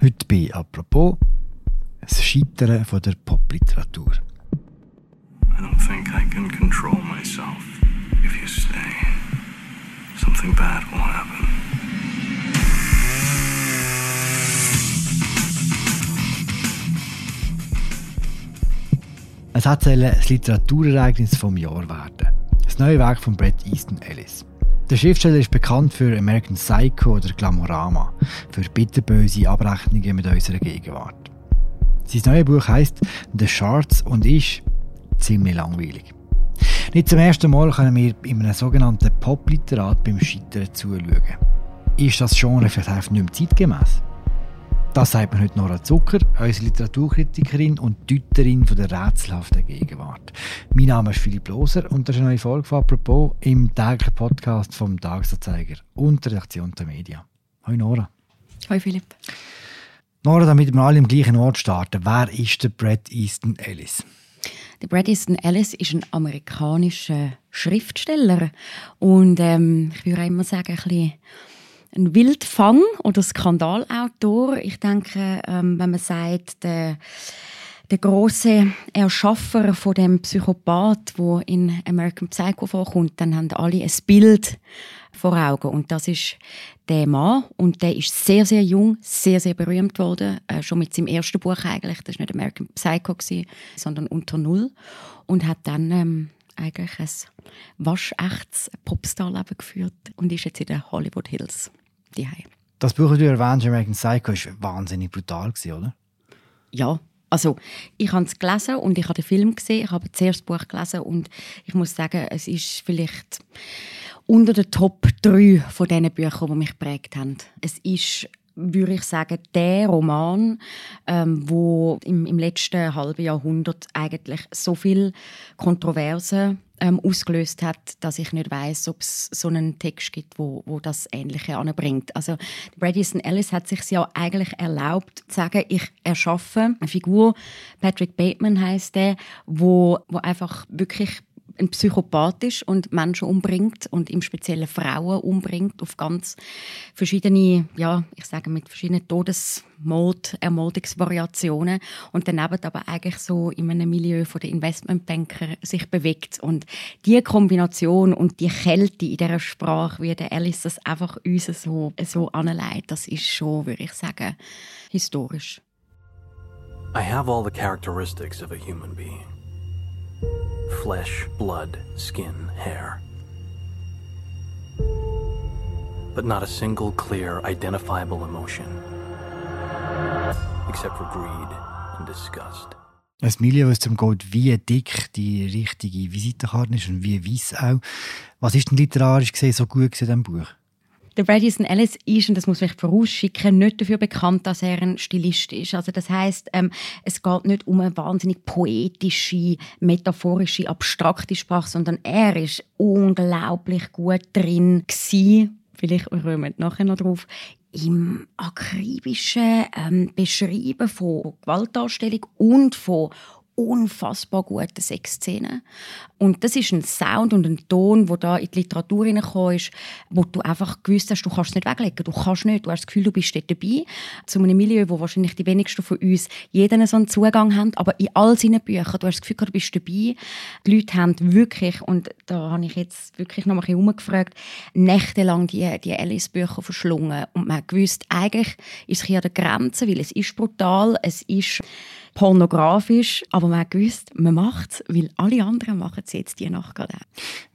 Heute bei «Apropos» das Scheitern von der Popliteratur. I don't think I can control myself. If you stay, something bad will happen. Es hat das Literaturereignis vom Jahr werden. Das neue Werk von Bret Easton Ellis. Der Schriftsteller ist bekannt für American Psycho oder Glamorama, für bitterböse Abrechnungen mit unserer Gegenwart. Sein neues Buch heißt The Shards und ist ziemlich langweilig. Nicht zum ersten Mal können wir in einem sogenannten Popliterat beim Scheitern zuschauen. Ist das Genre vielleicht nicht mehr zeitgemäß? Das sagt man heute Nora Zucker, unsere Literaturkritikerin und Deuterin von der rätselhaften Gegenwart. Mein Name ist Philipp Loser und das ist eine neue Folge von «Apropos» im täglichen Podcast vom Tagesanzeiger und der Redaktion der Medien. Hallo Nora. Hallo Philipp. Nora, damit wir alle im gleichen Ort starten, wer ist der Bret Easton Ellis? Der Bret Easton Ellis ist ein amerikanischer Schriftsteller und ähm, ich würde immer sagen, ein bisschen ein Wildfang oder Skandalautor. Ich denke, ähm, wenn man sagt, der, der große Erschaffer von dem Psychopath, wo in American Psycho vorkommt, dann haben alle ein Bild vor Augen. Und das ist der Mann. Und der ist sehr sehr jung, sehr sehr berühmt worden, äh, schon mit seinem ersten Buch eigentlich. Das ist nicht American Psycho gewesen, sondern Unter Null. Und hat dann ähm, eigentlich ein waschechtes Popstar-Leben geführt und ist jetzt in den Hollywood Hills daheim. Das Buch, das du erwähnst, American Psycho, ist wahnsinnig brutal, oder? Ja, also ich habe es gelesen und ich habe den Film gesehen. Ich habe zuerst das Buch gelesen und ich muss sagen, es ist vielleicht unter den Top 3 von diesen Büchern, die mich geprägt haben. Es ist würde ich sagen, der Roman, ähm, wo im, im letzten halben Jahrhundert eigentlich so viel Kontroverse ähm, ausgelöst hat, dass ich nicht weiß, ob es so einen Text gibt, wo, wo das Ähnliche anbringt. Also Brad Easton Ellis hat sich ja eigentlich erlaubt, zu sagen, ich erschaffe eine Figur, Patrick Bateman heißt der, wo, wo einfach wirklich ein Psychopath ist und Menschen umbringt und im Speziellen Frauen umbringt auf ganz verschiedene, ja, ich sage mit verschiedenen Todesmord, Ermordungsvariationen und daneben aber eigentlich so in einem Milieu von den Investmentbanker sich bewegt und die Kombination und die Kälte in dieser Sprache, wie der Alice das einfach uns so, so anleitet, das ist schon, würde ich sagen, historisch. I have all the characteristics of a human being. Flesh, blood, skin, hair. But not a single clear, identifiable emotion. Except for greed and disgust. Ein Milieu, es zum geht, wie dick die richtige Visitenkarte ist und wie weiß auch. Was ist denn literarisch gesehen so gut in diesem Buch? Der Bradison Ellis ist, und das muss ich vorausschicken, nicht dafür bekannt, dass er ein Stilist ist. Also das heißt, ähm, es geht nicht um eine wahnsinnig poetische, metaphorische, abstrakte Sprache, sondern er ist unglaublich gut drin gewesen, vielleicht kommen wir nachher noch drauf, im akribischen ähm, Beschreiben von Gewaltdarstellung und von unfassbar gute Sexszenen. Und das ist ein Sound und ein Ton, der da in die Literatur hineingekommen ist, wo du einfach gewusst hast, du kannst es nicht weglegen. Du kannst nicht. Du hast das Gefühl, du bist dort dabei. Zu einem Milieu, wo wahrscheinlich die wenigsten von uns jeden so einen Zugang haben. Aber in all seinen Büchern, du hast das Gefühl, du bist dabei. Die Leute haben wirklich, und da habe ich jetzt wirklich noch mal ein bisschen umgefragt, nächtelang die, die Alice-Bücher verschlungen. Und man hat gewusst, eigentlich ist es hier an der Grenze, weil es ist brutal, es ist pornografisch, aber man gewusst, man macht es, weil alle anderen machen es jetzt die Nacht gerade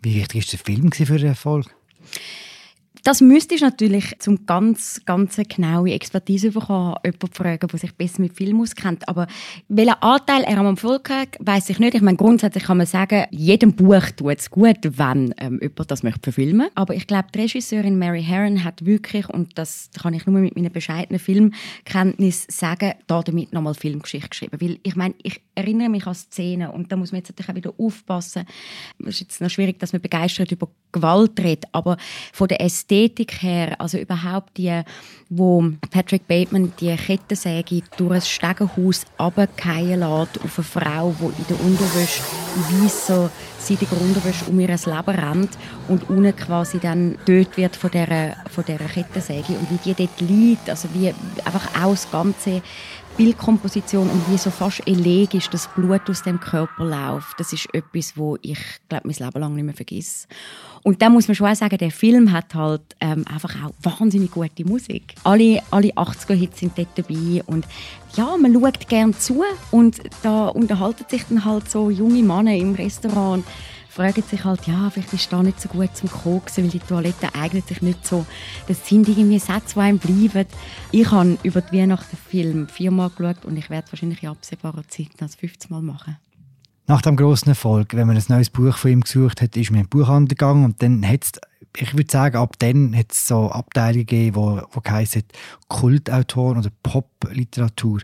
Wie wichtig war der Film für den Erfolg? Das müsste ich natürlich zum ganz, ganz genaue Expertise bekommen, jemanden fragen, der sich besser mit Film auskennt. Aber welchen Anteil er am Erfolg hat, weiss ich nicht. Ich meine, grundsätzlich kann man sagen, jedem Buch tut es gut, wenn ähm, jemand das möchte verfilmen. Aber ich glaube, die Regisseurin Mary Herron hat wirklich, und das kann ich nur mit meiner bescheidenen Filmkenntnis sagen, da damit nochmal Filmgeschichte geschrieben. Weil ich meine, ich erinnere mich an Szenen und da muss man jetzt natürlich auch wieder aufpassen. Es ist jetzt noch schwierig, dass man begeistert über Gewalt redet, aber von der Ästhetik Ästhetik her, also überhaupt die, wo Patrick Bateman die Kettensäge durch ein Stegenhaus runterfallen lässt auf eine Frau, die in der Unterwäsche, in weißer, seidiger Unterwäsche um ihr Leben rennt und unten quasi dann tötet wird von dieser, von dieser Kettensäge und wie die dort liegt, also wie einfach auch das ganze Bildkomposition und wie so fast elegisch das Blut aus dem Körper läuft, das ist etwas, wo ich glaube mein Leben lang nicht mehr vergesse. Und da muss man schon auch sagen, der Film hat halt ähm, einfach auch wahnsinnig gute Musik. Alle, alle 80er-Hits sind dort dabei und ja, man schaut gerne zu und da unterhalten sich dann halt so junge Männer im Restaurant fragen sich halt, ja, vielleicht ist da nicht so gut zum Koksen, weil die Toilette eignet sich nicht so. Das sind irgendwie Sätze, die einem bleiben. Ich habe über die Weihnachten Film viermal geschaut und ich werde es wahrscheinlich in absehbarer Zeit das 15 Mal machen. Nach dem grossen Erfolg, wenn man ein neues Buch von ihm gesucht hat, ist man in den Buchhandel gegangen und dann hat es, ich würde sagen, ab dann hat es so Abteilungen gegeben, wo, wo Kultautoren oder Popliteratur.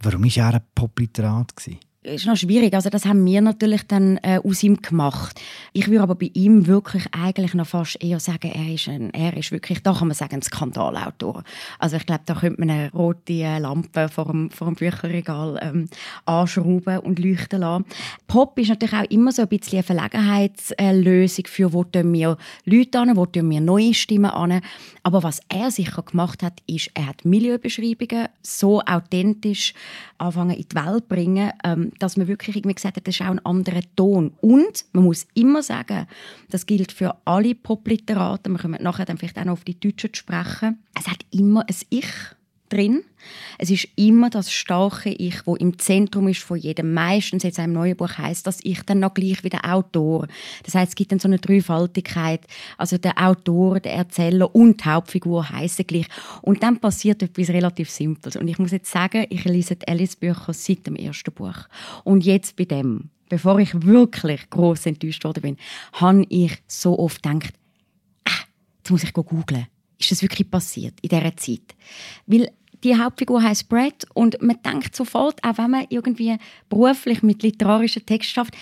Warum war er ein Popliterat? Gewesen? Ist noch schwierig. Also das haben wir natürlich dann äh, aus ihm gemacht. Ich würde aber bei ihm wirklich eigentlich noch fast eher sagen, er ist, ein, er ist wirklich, da kann man sagen, ein Skandalautor. Also ich glaube, da könnte man eine rote äh, Lampe vor dem, vor dem Bücherregal ähm, anschrauben und leuchten lassen. Pop ist natürlich auch immer so ein bisschen eine Verlegenheitslösung für, wo tun wir Leute an, wo tun wir neue Stimmen an. Aber was er sicher gemacht hat, ist, er hat Milieubeschreibungen so authentisch anfangen in die Welt bringen, ähm, dass man wirklich irgendwie gesagt hat, das ist auch ein anderer Ton. Und man muss immer sagen, das gilt für alle Popliteraten, wir kommen nachher dann vielleicht auch noch auf die Deutschen zu sprechen, es hat immer ein Ich drin. Es ist immer das starke Ich, wo im Zentrum ist von jedem. Meistens jetzt einem neuen Buch heißt das Ich dann noch gleich wie der Autor. Das heißt, es gibt dann so eine Dreifaltigkeit. Also der Autor, der Erzähler und die Hauptfigur heißen gleich. Und dann passiert etwas relativ Simples. Und ich muss jetzt sagen, ich lese die Alice-Bücher seit dem ersten Buch. Und jetzt bei dem, bevor ich wirklich groß enttäuscht worden bin, habe ich so oft gedacht, ah, jetzt muss ich googeln ist das wirklich passiert in dieser Zeit? Weil die Hauptfigur heißt Brett und man denkt sofort, auch wenn man irgendwie beruflich mit literarischen Texten schafft,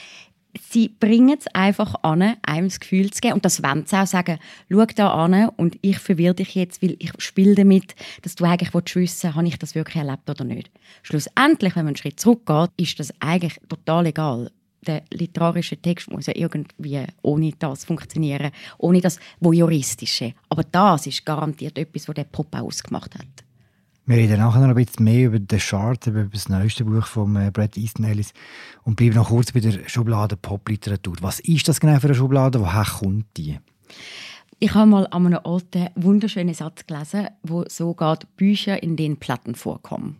sie bringen es einfach an, einem das Gefühl zu geben. Und das wollen sie auch sagen, schau da an und ich verwirre dich jetzt, weil ich spiele damit, dass du eigentlich wissen habe ich das wirklich erlebt oder nicht. Schlussendlich, wenn man einen Schritt zurückgeht, ist das eigentlich total egal der literarische Text muss ja irgendwie ohne das funktionieren, ohne das Voyeuristische. Aber das ist garantiert etwas, was der Pop ausgemacht hat. Wir reden nachher noch ein bisschen mehr über den Chart, über das neueste Buch von äh, Brad Easton Ellis und bleiben noch kurz bei der Schublade Popliteratur. Was ist das genau für eine Schublade? Woher kommt die? Ich habe mal an einem alten, wunderschönen Satz gelesen, wo so geht, Bücher, in denen Platten vorkommen.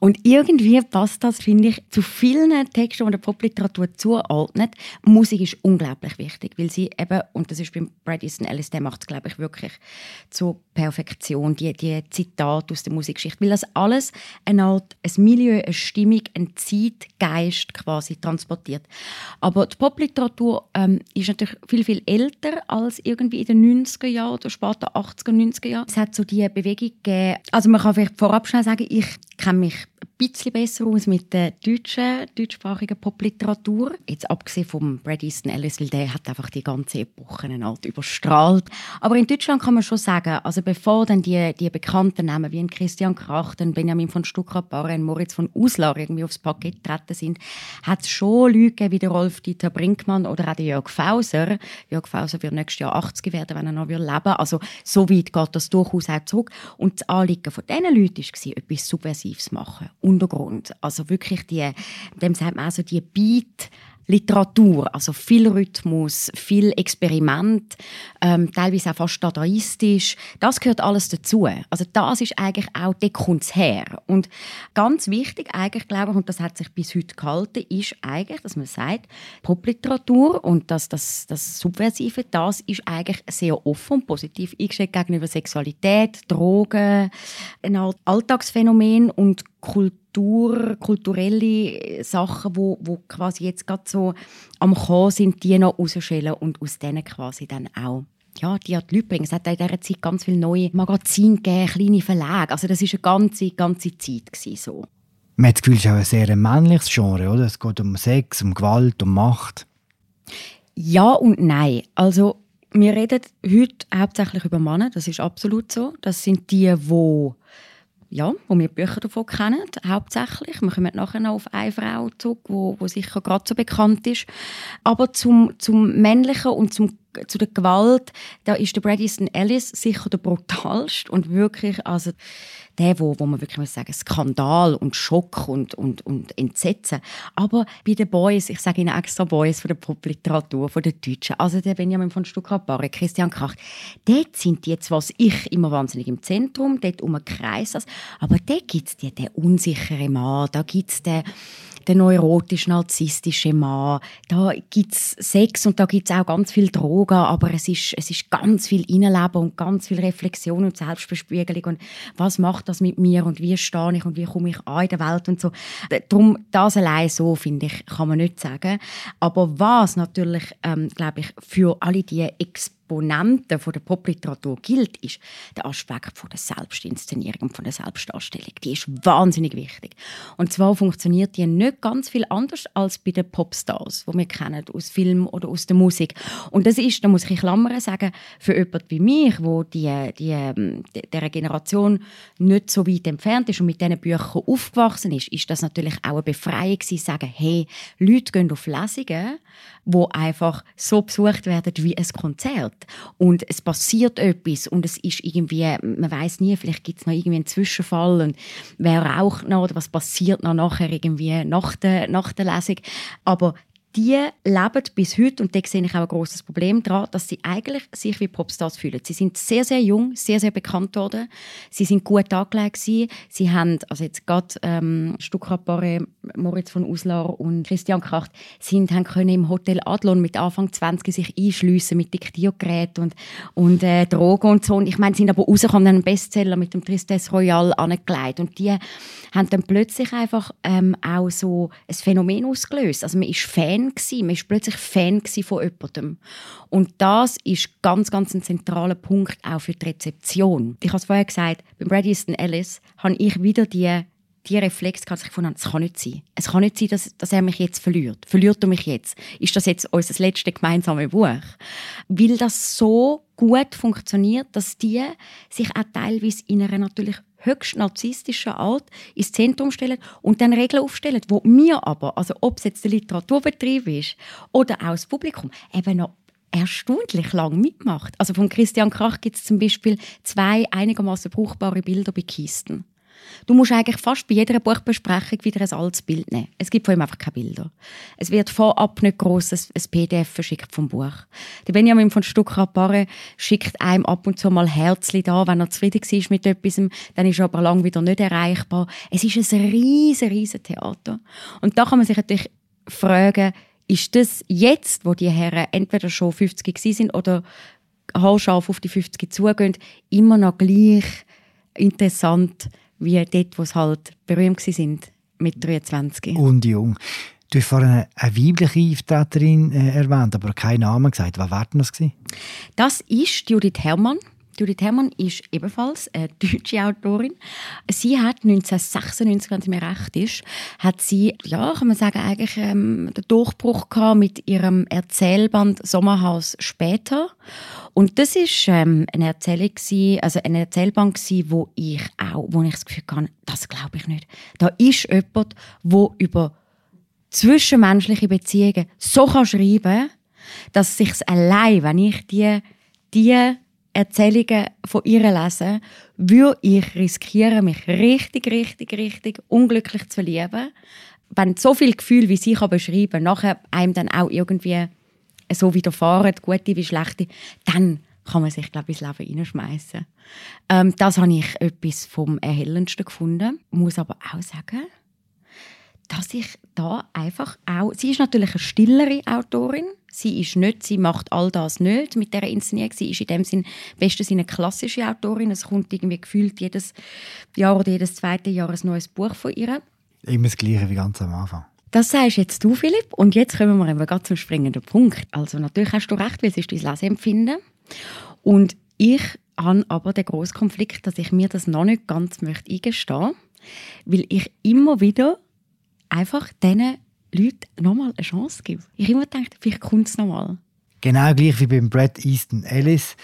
Und irgendwie passt das, finde ich, zu vielen Texten, die der Popliteratur zuordnet. Musik ist unglaublich wichtig, weil sie eben, und das ist beim Brad Easton Ellis, der macht es, glaube ich, wirklich zur Perfektion, die, die Zitate aus der Musikgeschichte, weil das alles eine Art, ein Milieu, eine Stimmung, ein Zeitgeist quasi transportiert. Aber die Popliteratur ähm, ist natürlich viel, viel älter als irgendwie in den 90er Jahren oder später 80er, 90er Jahren. Es hat so die Bewegung gegeben, also man kann vielleicht vorab schnell sagen, ich kenne kann mich bisschen besser aus mit der deutschen, deutschsprachigen Popliteratur. Jetzt abgesehen vom Brad Easton Ellis, weil der hat einfach die ganze Epoche halt überstrahlt. Aber in Deutschland kann man schon sagen, also bevor dann die, die bekannten Namen wie ein Christian Krachten, Benjamin von Stuckrad-Barre Moritz von Uslar irgendwie aufs Paket getreten sind, hat es schon Leute gegeben, wie der Rolf-Dieter Brinkmann oder auch der Jörg Fauser. Jörg Fauser wird nächstes Jahr 80 werden, wenn er noch leben will. Also so weit geht das durchaus auch zurück. Und das Anliegen von diesen Leuten war, etwas Subversives machen. Untergrund. Also wirklich die, dem sagt man also die Beat, Literatur, also viel Rhythmus, viel Experiment, ähm, teilweise auch fast dadaistisch. Das gehört alles dazu. Also das ist eigentlich auch, der kommt her. Und ganz wichtig eigentlich, glaube ich, und das hat sich bis heute gehalten, ist eigentlich, dass man sagt, Popliteratur und das, das, das Subversive, das ist eigentlich sehr offen und positiv eingestellt gegenüber Sexualität, Drogen, ein Alltagsphänomen und Kultur, kulturelle Sachen, wo, wo quasi jetzt gerade so am Kommen sind, die noch rausschälen und aus denen quasi dann auch ja, die hat die Leute bringen. Es hat in dieser Zeit ganz viele neue Magazine gegeben, kleine Verlage. Also das war eine ganze, ganze Zeit. Gewesen, so. Man hat das Gefühl, es ist auch ein sehr männliches Genre, oder? Es geht um Sex, um Gewalt, um Macht. Ja und nein. Also wir reden heute hauptsächlich über Männer, das ist absolut so. Das sind die, die ja, wo wir Bücher davon kennen, hauptsächlich. Wir kommen nachher noch auf eine Frau zurück, wo sicher gerade so bekannt ist. Aber zum, zum Männlichen und zum zu der Gewalt, da ist der Brad Ellis sicher der brutalste und wirklich, also der, wo, wo man wirklich muss sagen, Skandal und Schock und, und, und Entsetzen. Aber bei den Boys, ich sage Ihnen extra Boys von der Popliteratur, von den Deutschen, also der Benjamin von Stuttgart-Barre, Christian Kracht, dort sind jetzt, was ich immer wahnsinnig im Zentrum, dort um einen Kreis, aber dort gibt es den unsicheren Mann, da gibt es den der neurotisch-narzisstische Mann. Da gibt es Sex und da gibt es auch ganz viel Drogen, aber es ist, es ist ganz viel Innenleben und ganz viel Reflexion und Selbstbespiegelung und was macht das mit mir und wie stehe ich und wie komme ich an in der Welt und so. Darum, das allein so, finde ich, kann man nicht sagen. Aber was natürlich, ähm, glaube ich, für alle die Experten Exponenten von der Popliteratur gilt, ist der Aspekt von der Selbstinszenierung und von der Selbstdarstellung. Die ist wahnsinnig wichtig. Und zwar funktioniert die nicht ganz viel anders als bei den Popstars, die wir kennen aus Film oder aus der Musik. Und das ist, da muss ich Klammern sagen, für jemanden wie mich, wo die, die, ähm, der Generation nicht so weit entfernt ist und mit diesen Büchern aufgewachsen ist, ist das natürlich auch eine Befreiung zu sagen, hey, Leute gehen auf Lesungen, wo einfach so besucht werden wie ein Konzert und es passiert etwas und es ist irgendwie, man weiß nie, vielleicht gibt es noch irgendwie einen Zwischenfall und wer raucht noch oder was passiert noch nachher irgendwie nach der, nach der Lesung, aber die leben bis heute, und da sehe ich auch ein großes Problem daran, dass sie eigentlich sich wie Popstars fühlen. Sie sind sehr, sehr jung, sehr, sehr bekannt worden. Sie sind gut angelegt. Sie haben, also jetzt gerade ähm, Stuckrad Moritz von Uslar und Christian Kracht, sind, haben können im Hotel Adlon mit Anfang 20 sich einschliessen mit Diktiergeräten und, und äh, Drogen und so. Und ich meine, sind aber rausgekommen, einen Bestseller mit dem Tristesse Royal angelegt. Und die haben dann plötzlich einfach ähm, auch so ein Phänomen ausgelöst. Also man ist Fan gewesen. Man war plötzlich Fan von jemandem. Und das ist ganz, ganz ein zentraler Punkt auch für die Rezeption. Ich habe es vorher gesagt, beim Brad Easton Ellis habe ich wieder die die Reflex gehabt, dass ich gefunden es kann nicht sein. Es kann nicht sein, dass, dass er mich jetzt verliert. Verliert er mich jetzt? Ist das jetzt unser letztes gemeinsames Buch? Weil das so gut funktioniert, dass die sich auch teilweise in einer natürlich höchst narzisstischen Art ins Zentrum stellen und dann Regeln aufstellen, wo mir aber, also ob es jetzt der Literaturbetrieb ist oder auch das Publikum, eben noch erstaunlich lang mitmacht. Also von Christian Krach gibt es zum Beispiel zwei einigermaßen brauchbare Bilder bei Kisten. Du musst eigentlich fast bei jeder Buchbesprechung wieder ein altes Bild nehmen. Es gibt von ihm einfach keine Bilder. Es wird vorab nicht gross ein PDF verschickt vom Buch. Der Benjamin von Stuckrad-Barre schickt einem ab und zu mal Herzli da, wenn er zufrieden ist mit etwas, dann ist er aber lang wieder nicht erreichbar. Es ist ein riesen, riesen Theater. Und da kann man sich natürlich fragen, ist das jetzt, wo die Herren entweder schon 50 sind oder haarscharf auf die 50 zugehen, immer noch gleich interessant, wie dort, wo sie halt berühmt sind mit 23. Und jung. Du hast vorhin eine weibliche Auftäterin äh, erwähnt, aber keinen Namen gesagt. Was war denn das? Das ist Judith Herrmann. Judith Herrmann ist ebenfalls eine deutsche Autorin. Sie hat 1996, wenn es mir recht ist, hat sie, ja, kann man sagen, eigentlich ähm, den Durchbruch gehabt mit ihrem Erzählband Sommerhaus später. Und das ist ähm, eine Erzählung gewesen, also eine Erzählband gewesen, wo ich auch, wo ich das Gefühl hatte, das glaube ich nicht. Da ist jemand, wo über zwischenmenschliche Beziehungen so kann schreiben, dass sich allein, wenn ich die die Erzählungen von ihr lese, würde ich riskieren, mich richtig, richtig, richtig unglücklich zu verlieben. Wenn so viel Gefühl, wie sie beschreiben kann, nachher einem dann auch irgendwie so widerfahren, gute wie schlechte, dann kann man sich, glaube ich, ins Leben hineinschmeißen. Ähm, das habe ich etwas vom Erhellendsten gefunden. Muss aber auch sagen, dass ich da einfach auch, sie ist natürlich eine stillere Autorin, sie ist nicht, sie macht all das nicht mit der Inszenierung, sie ist in dem Sinn bestens eine klassische Autorin, es kommt irgendwie gefühlt jedes Jahr oder jedes zweite Jahr ein neues Buch von ihr. Immer das Gleiche wie ganz am Anfang. Das sagst jetzt du, Philipp. Und jetzt kommen wir eben zum springenden Punkt. Also natürlich hast du recht, weil es ist dein Leseempfinden. Und ich habe aber den grossen Konflikt, dass ich mir das noch nicht ganz möchte eingestehen möchte, weil ich immer wieder einfach diesen Leuten nochmal eine Chance gebe. Ich immer denke, vielleicht kommt es nochmal. Genau gleich wie beim Brad Easton Ellis.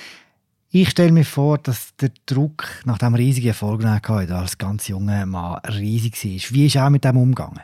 Ich stelle mir vor, dass der Druck nach dem riesigen Erfolg als ganz junger Mann riesig war. Wie ist er auch mit dem umgegangen?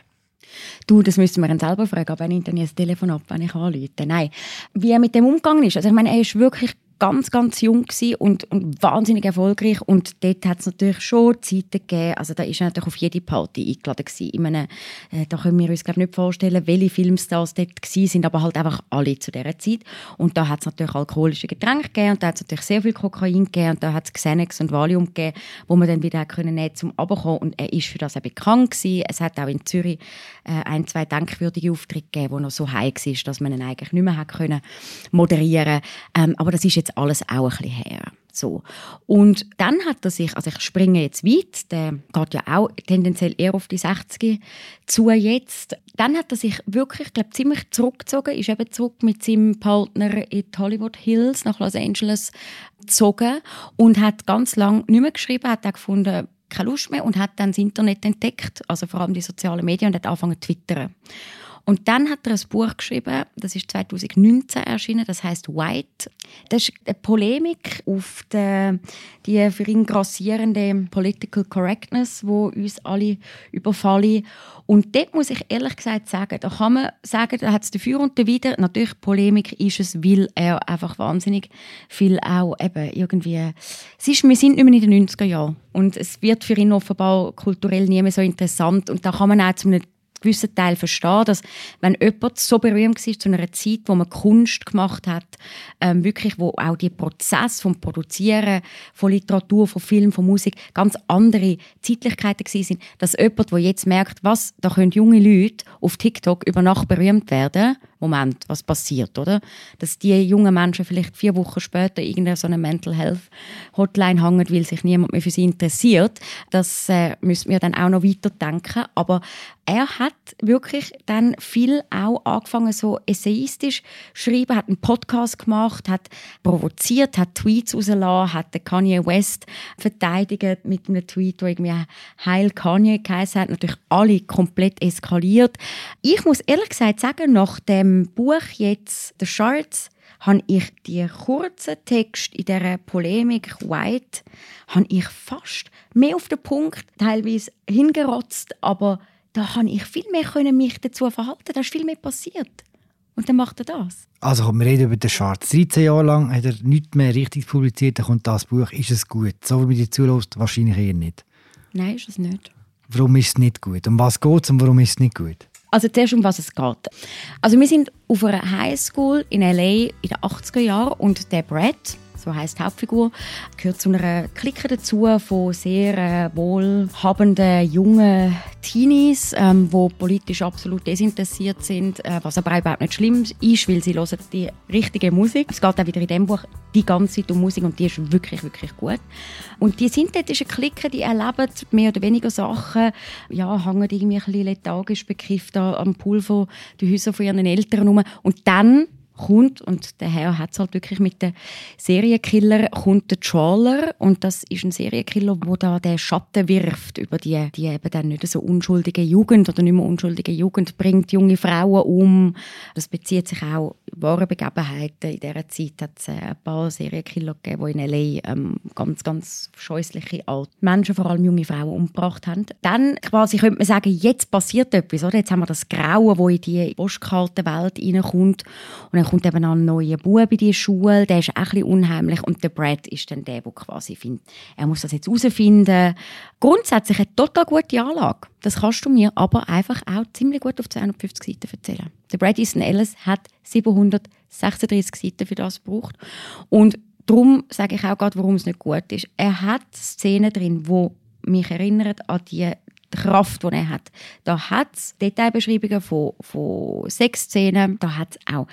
Du, das müssen wir ihn selber fragen, wenn ich dann das Telefon ab, wenn ich anrufe. Nein. Wie er mit dem umgegangen ist. Also ich meine, er ist wirklich ganz, ganz jung und, und wahnsinnig erfolgreich. Und dort hat es natürlich schon Zeiten gegeben, also da ist er natürlich auf jede Party eingeladen gewesen. Ich meine, äh, da können wir uns glaub, nicht vorstellen, welche Filmstars dort sind, aber halt einfach alle zu dieser Zeit. Und da hat es natürlich alkoholische Getränke gegeben und da hat es natürlich sehr viel Kokain gegeben und da hat es Xanax und Valium gegeben, wo man dann wieder können nehmen zum Abkommen und er ist für das auch bekannt gewesen. Es hat auch in Zürich äh, ein, zwei denkwürdige Auftritte gegeben, wo noch so heiß war, dass man ihn eigentlich nicht mehr hat können moderieren. Ähm, aber das ist jetzt alles auch ein bisschen her. So. Und dann hat er sich, also ich springe jetzt weit, der geht ja auch tendenziell eher auf die 60 zu jetzt. Dann hat er sich wirklich, glaube ziemlich zurückgezogen, ist eben zurück mit seinem Partner in die Hollywood Hills nach Los Angeles gezogen und hat ganz lange nicht mehr geschrieben, hat auch gefunden, keine Lust mehr und hat dann das Internet entdeckt, also vor allem die sozialen Medien und hat angefangen zu twittern. Und dann hat er ein Buch geschrieben, das ist 2019 erschienen, das heißt White. Das ist eine Polemik auf die, die für ihn grassierende Political Correctness, wo uns alle überfallen. Und dort muss ich ehrlich gesagt sagen, da kann man sagen, da hat es dafür und dawider. Natürlich, Polemik ist es, weil er einfach wahnsinnig viel auch eben irgendwie... Es ist, wir sind nicht mehr in den 90er Jahren und es wird für ihn offenbar kulturell nie mehr so interessant und da kann man auch zu einem gewissen Teil verstehen, dass wenn jemand so berühmt war zu einer Zeit, wo man Kunst gemacht hat, ähm, wirklich, wo auch die Prozess vom Produzieren von Literatur, von Film, von Musik ganz andere Zeitlichkeiten sind, dass jemand, der jetzt merkt, was, da können junge Leute auf TikTok über Nacht berühmt werden, Moment, was passiert, oder? Dass die jungen Menschen vielleicht vier Wochen später irgendeine so eine Mental Health Hotline hängen, weil sich niemand mehr für sie interessiert. Das äh, müssen wir dann auch noch weiterdenken. Aber er hat wirklich dann viel auch angefangen, so essayistisch schreiben, hat einen Podcast gemacht, hat provoziert, hat Tweets rausgelassen, hat den Kanye West verteidigt mit einem Tweet, der irgendwie «Heil Kanye» geheißen hat. Natürlich alle komplett eskaliert. Ich muss ehrlich gesagt sagen, nach dem Buch jetzt «The Shards» habe ich die kurzen Text in dieser Polemik White habe ich fast mehr auf den Punkt teilweise hingerotzt, aber da habe ich viel mehr können mich dazu verhalten. Da ist viel mehr passiert. Und dann macht er das. Also wir reden über den Schwarz. 13 Jahre lang hat er nichts mehr richtig publiziert, dann kommt das Buch. Ist es gut? So wie man dir zulässt, wahrscheinlich eher nicht. Nein, ist es nicht. Warum ist es nicht gut? Um was geht es und warum ist es nicht gut? Also zuerst, um was es geht. Also wir sind auf einer Highschool in L.A. in den 80er Jahren und der Brad, so heißt Hauptfigur, gehört zu einer Clique dazu von sehr äh, wohlhabenden jungen Teenies, ähm, wo politisch absolut desinteressiert sind, äh, was aber überhaupt nicht schlimm ist, weil sie hören die richtige Musik. Es geht auch wieder in dem Buch die ganze Zeit um Musik und die ist wirklich, wirklich gut. Und die synthetischen Clique, die erleben mehr oder weniger Sachen, ja, hängen irgendwie ein bisschen lethargisch bekifft am Pool von den Häusern von ihren Eltern rum. Und dann kommt, und der Herr hat es halt wirklich mit den Serienkiller, kommt der Trawler und das ist ein Serienkiller, wo da den Schatten wirft über die, die eben dann nicht so unschuldige Jugend oder nicht mehr unschuldige Jugend, bringt junge Frauen um. Das bezieht sich auch auf wahre Begebenheiten. In dieser Zeit hat es äh, ein paar Serienkiller gegeben, die in L.A. Ähm, ganz, ganz scheußliche alte Menschen, vor allem junge Frauen, umgebracht haben. Dann quasi könnte man sagen, jetzt passiert etwas, oder? Jetzt haben wir das Grauen, das in die postkalte Welt reinkommt und dann kommt eben noch ein neuer Bub in die Schule, der ist auch ein bisschen unheimlich und der Brad ist dann der, der quasi findet, er muss das jetzt herausfinden. Grundsätzlich eine total gute Anlage. Das kannst du mir aber einfach auch ziemlich gut auf 250 Seiten erzählen. Der Brad Easton Ellis hat 736 Seiten für das gebraucht und darum sage ich auch gerade, warum es nicht gut ist. Er hat Szenen drin, wo mich erinnern an die Kraft, die er hat. Da hat es Detailbeschreibungen von, von Sexszenen, da hat es auch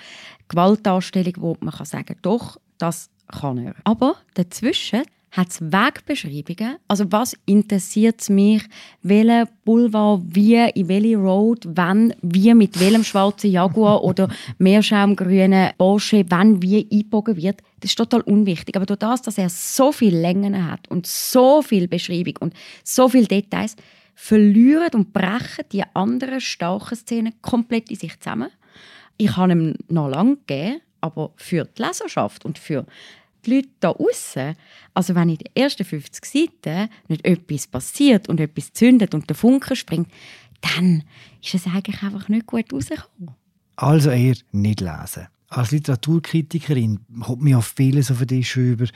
Gewaltdarstellung, wo man kann sagen doch, das kann er. Aber dazwischen hat es Wegbeschreibungen. Also was interessiert es mich, welcher Boulevard wie, in welche Road, wann, wie, mit welchem schwarzen Jaguar oder meerschaumgrünen Porsche, wann, wie einbogen wird. Das ist total unwichtig. Aber durch das, dass er so viele Längen hat und so viel Beschreibung und so viele Details, verlieren und brechen die anderen starken Szenen komplett in sich zusammen. Ich habe ihm noch lange gegeben Aber für die Leserschaft und für die Leute da außen, also wenn in den ersten 50 Seiten nicht etwas passiert und etwas zündet und der Funke springt, dann ist es eigentlich einfach nicht gut rausgekommen. Also eher nicht lesen. Als Literaturkritikerin kommt mir auf vieles auf den Tisch über,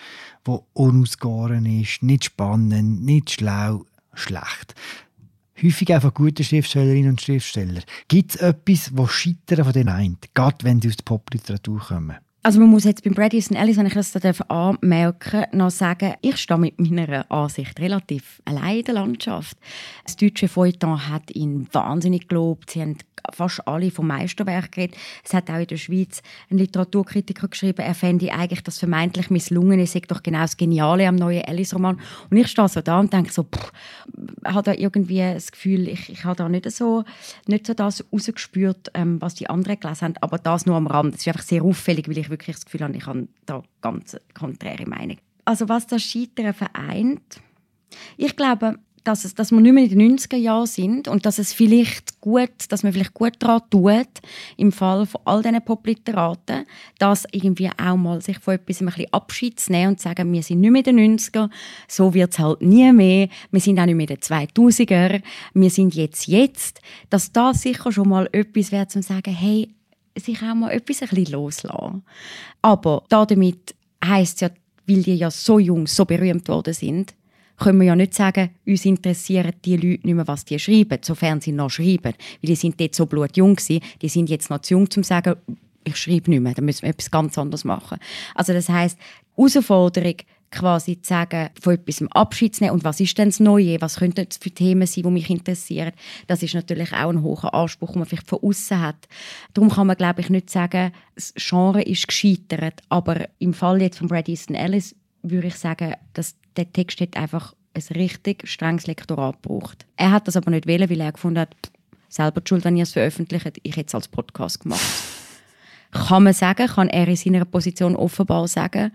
wo unausgegoren ist, nicht spannend, nicht schlau, schlecht. Häufig auch von guten Schriftstellerinnen und Schriftstellern. Gibt es etwas, das scheitern von den einen, gerade wenn sie aus der Popliteratur kommen? Also man muss jetzt beim Brady Easton Ellis, wenn ich das da anmerken noch sagen, ich stehe mit meiner Ansicht relativ allein in der Landschaft. Das deutsche Feuilleton hat ihn wahnsinnig gelobt. Sie haben fast alle vom Meisterwerk geredet. Es hat auch in der Schweiz ein Literaturkritiker geschrieben, er fände eigentlich das vermeintlich Misslungene sei doch genau das Geniale am neuen Alice-Roman. Und ich stehe so da und denke so, pff, habe da irgendwie das Gefühl, ich, ich habe da nicht so, nicht so das rausgespürt, ähm, was die anderen gelesen haben, aber das nur am Rand. Das ist einfach sehr auffällig, weil ich wirklich das Gefühl habe, ich habe da ganz konträre Meinung. Also was das Scheitern vereint, ich glaube, dass, es, dass wir nicht mehr in den 90er Jahren sind und dass es vielleicht gut, dass man vielleicht gut daran tut, im Fall von all diesen Popliteraten, dass irgendwie auch mal sich von etwas ein bisschen Abschied zu nehmen und zu sagen, wir sind nicht mehr in den 90er, so wird es halt nie mehr, wir sind auch nicht mehr in den 2000er, wir sind jetzt jetzt, dass das sicher schon mal etwas wäre, zu sagen, hey, sich auch mal etwas ein bisschen loslassen. Aber damit heisst es ja, weil die ja so jung, so berühmt worden sind, können wir ja nicht sagen, uns interessieren die Leute nicht mehr, was die schreiben, sofern sie noch schreiben. Weil die sind dort so blutjung gewesen, die sind jetzt noch zu jung, um zu sagen, ich schreibe nicht mehr, dann müssen wir etwas ganz anderes machen. Also das heisst, Herausforderung, quasi zu sagen, von etwas Abschied zu nehmen und was ist denn das Neue, was könnten das für Themen sein, die mich interessieren, das ist natürlich auch ein hoher Anspruch, den man vielleicht von außen hat. Darum kann man, glaube ich, nicht sagen, das Genre ist gescheitert, aber im Fall jetzt von Brad Easton Ellis würde ich sagen, dass der Text hat einfach ein richtig strenges Lektorat gebraucht. Er hat das aber nicht wählen, weil er gefunden hat, selber die Schuld, wenn ihr es veröffentlicht, ich hätte es als Podcast gemacht. kann man sagen, kann er in seiner Position offenbar sagen.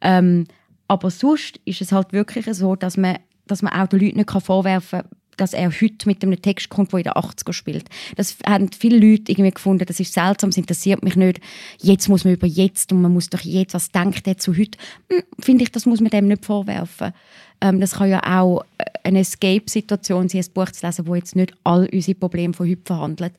Ähm, aber sonst ist es halt wirklich so, dass man, dass man auch den Leuten nicht vorwerfen kann, dass er heute mit einem Text kommt, der in den 80er spielt. Das haben viele Leute irgendwie gefunden, das ist seltsam, das interessiert mich nicht. Jetzt muss man über jetzt und man muss doch jetzt, was denkt er zu heute? Hm, Finde ich, das muss man dem nicht vorwerfen. Ähm, das kann ja auch eine Escape-Situation sein, ein Buch zu lesen, wo jetzt nicht all unsere Probleme von heute verhandelt.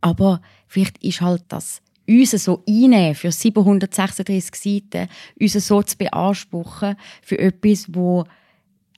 Aber vielleicht ist halt das uns so einnehmen für 736 Seiten, uns so zu beanspruchen für etwas, wo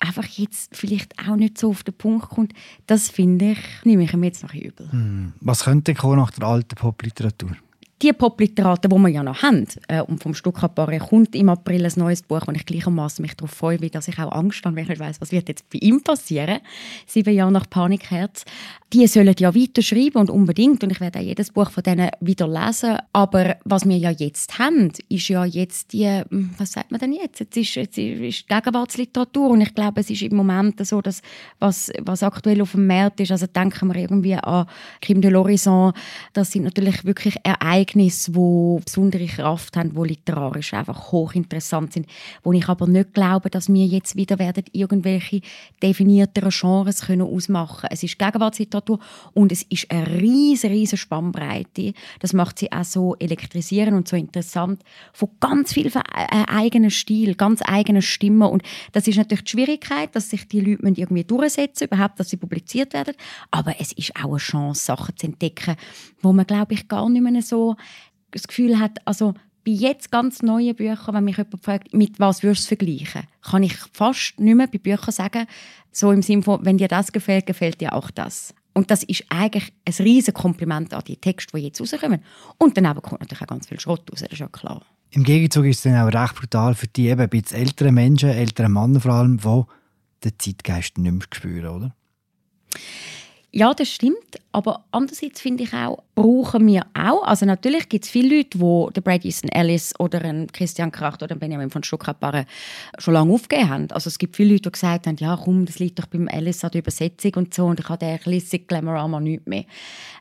einfach jetzt vielleicht auch nicht so auf den Punkt kommt, das finde ich, nehme ich mir jetzt noch übel. Hm. Was könnte kommen nach der alten Popliteratur? Die Popliteraten, die wir ja noch haben, äh, und vom Stuttgart kommt im April ein neues Buch, und ich gleichermaßen mich darauf freue, weil dass ich auch Angst habe, weil ich nicht weiss, was wird jetzt bei ihm passieren. Sieben Jahre nach Panikherz. Die sollen ja weiter schreiben und unbedingt, und ich werde auch jedes Buch von denen wieder lesen. Aber was wir ja jetzt haben, ist ja jetzt die, hm, was sagt man denn jetzt? Jetzt ist, jetzt ist Gegenwartsliteratur, und ich glaube, es ist im Moment so, dass was, was aktuell auf dem Markt ist, also denken wir irgendwie an Kim de l'Horizon, das sind natürlich wirklich Ereignisse, Ereignisse, die besondere Kraft haben, die literarisch einfach hochinteressant sind, wo ich aber nicht glaube, dass wir jetzt wieder werden irgendwelche definierteren Genres können ausmachen Es ist Gegenwartsliteratur und es ist eine riesige, riesige Spannbreite. Das macht sie auch so elektrisierend und so interessant. Von ganz vielen äh, eigenen Stil, ganz eigenen Stimmen und das ist natürlich die Schwierigkeit, dass sich die Leute irgendwie durchsetzen überhaupt, dass sie publiziert werden. Aber es ist auch eine Chance, Sachen zu entdecken, wo man, glaube ich, gar nicht mehr so das Gefühl hat, also bei jetzt ganz neuen Büchern, wenn mich jemand fragt, mit was würdest du vergleichen, kann ich fast nicht mehr bei Büchern sagen, so im Sinne von, wenn dir das gefällt, gefällt dir auch das. Und das ist eigentlich ein riesiges Kompliment an die Texte, die jetzt rauskommen. Und dann kommt natürlich auch ganz viel Schrott raus, das ist ja klar. Im Gegenzug ist es dann auch recht brutal für die eben ein bisschen älteren Menschen, älteren Männer vor allem, die den Zeitgeist nicht mehr spüren, oder? Ja, das stimmt. Aber andererseits finde ich auch, brauchen wir auch, also natürlich gibt es viele Leute, die den Brad Easton Ellis oder einen Christian Kracht oder einen Benjamin von stuttgart schon lange aufgegeben haben. Also es gibt viele Leute, die gesagt haben, ja komm, das liegt doch beim Ellis an der Übersetzung und so und ich habe den Classic Glamorama nicht mehr.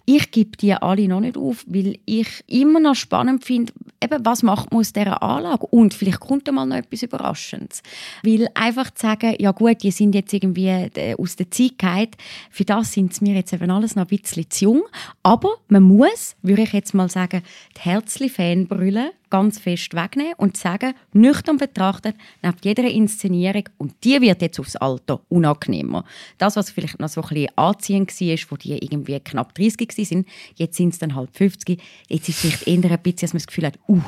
Ich gebe die alle noch nicht auf, weil ich immer noch spannend finde, eben, was macht man aus dieser Anlage und vielleicht kommt da mal noch etwas Überraschendes. Weil einfach zu sagen, ja gut, die sind jetzt irgendwie äh, aus der Zeit gefallen, für das sind sie mir jetzt eben alles noch ein bisschen zu jung. Aber man muss, würde ich jetzt mal sagen, die Herzli-Fanbrille ganz fest wegnehmen und sagen, nüchtern betrachtet, neben jeder Inszenierung, und die wird jetzt aufs Alter unangenehmer. Das, was vielleicht noch so ein bisschen anziehend war, wo die irgendwie knapp 30 waren, jetzt sind es dann halt 50. Jetzt ist es vielleicht eher ein bisschen, dass man das Gefühl hat, uh,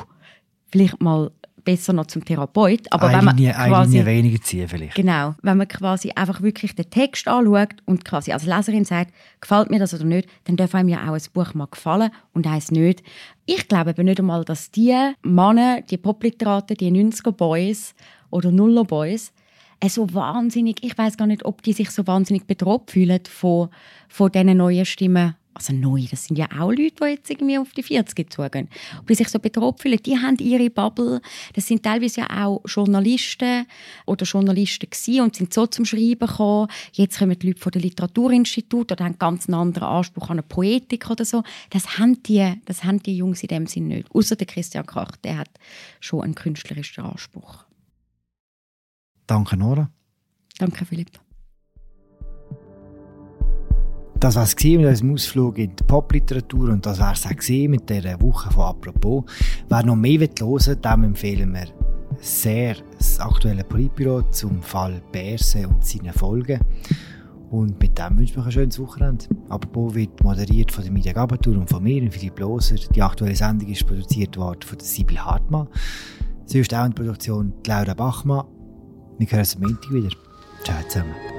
vielleicht mal besser noch zum Therapeut. Aber eine wenn man Linie, quasi, eine Linie weniger ziehen vielleicht. Genau, wenn man quasi einfach wirklich den Text anschaut und quasi als Leserin sagt, gefällt mir das oder nicht, dann darf einem ja auch ein Buch mal gefallen und eins nicht. Ich glaube aber nicht einmal, dass die Männer, die Popliteraten, die 90er Boys oder Nuller Boys, äh, so wahnsinnig, ich weiß gar nicht, ob die sich so wahnsinnig bedroht fühlen von, von diesen neuen Stimmen also neu, das sind ja auch Leute, die jetzt irgendwie auf die 40 zugehen, die sich so bedroht fühlen, die haben ihre Bubble. Das sind teilweise ja auch Journalisten oder Journalisten gewesen und sind so zum Schreiben gekommen. Jetzt kommen die Leute von dem Literaturinstitut oder haben ganz einen anderen Anspruch an eine Poetik oder so. Das haben die, das haben die Jungs in dem Sinn nicht. Außer der Christian Krach, der hat schon einen künstlerischen Anspruch. Danke, Nora. Danke, Philipp. Das war es mit unserem Ausflug in die Popliteratur und das war es auch mit dieser Woche von «Apropos». Wer noch mehr hören will, dem empfehlen wir sehr das aktuelle Politbüro zum Fall Berse und seinen Folgen. Und mit dem wünsche ich euch ein schönes Wochenende. «Apropos» wird moderiert von der Media Gabatur und von mir, Philipp Loser. Die aktuelle Sendung ist produziert worden von Sibyl Hartmann. Sonst auch in der Produktion Laura Bachmann. Wir hören uns am Montag wieder. Ciao zusammen.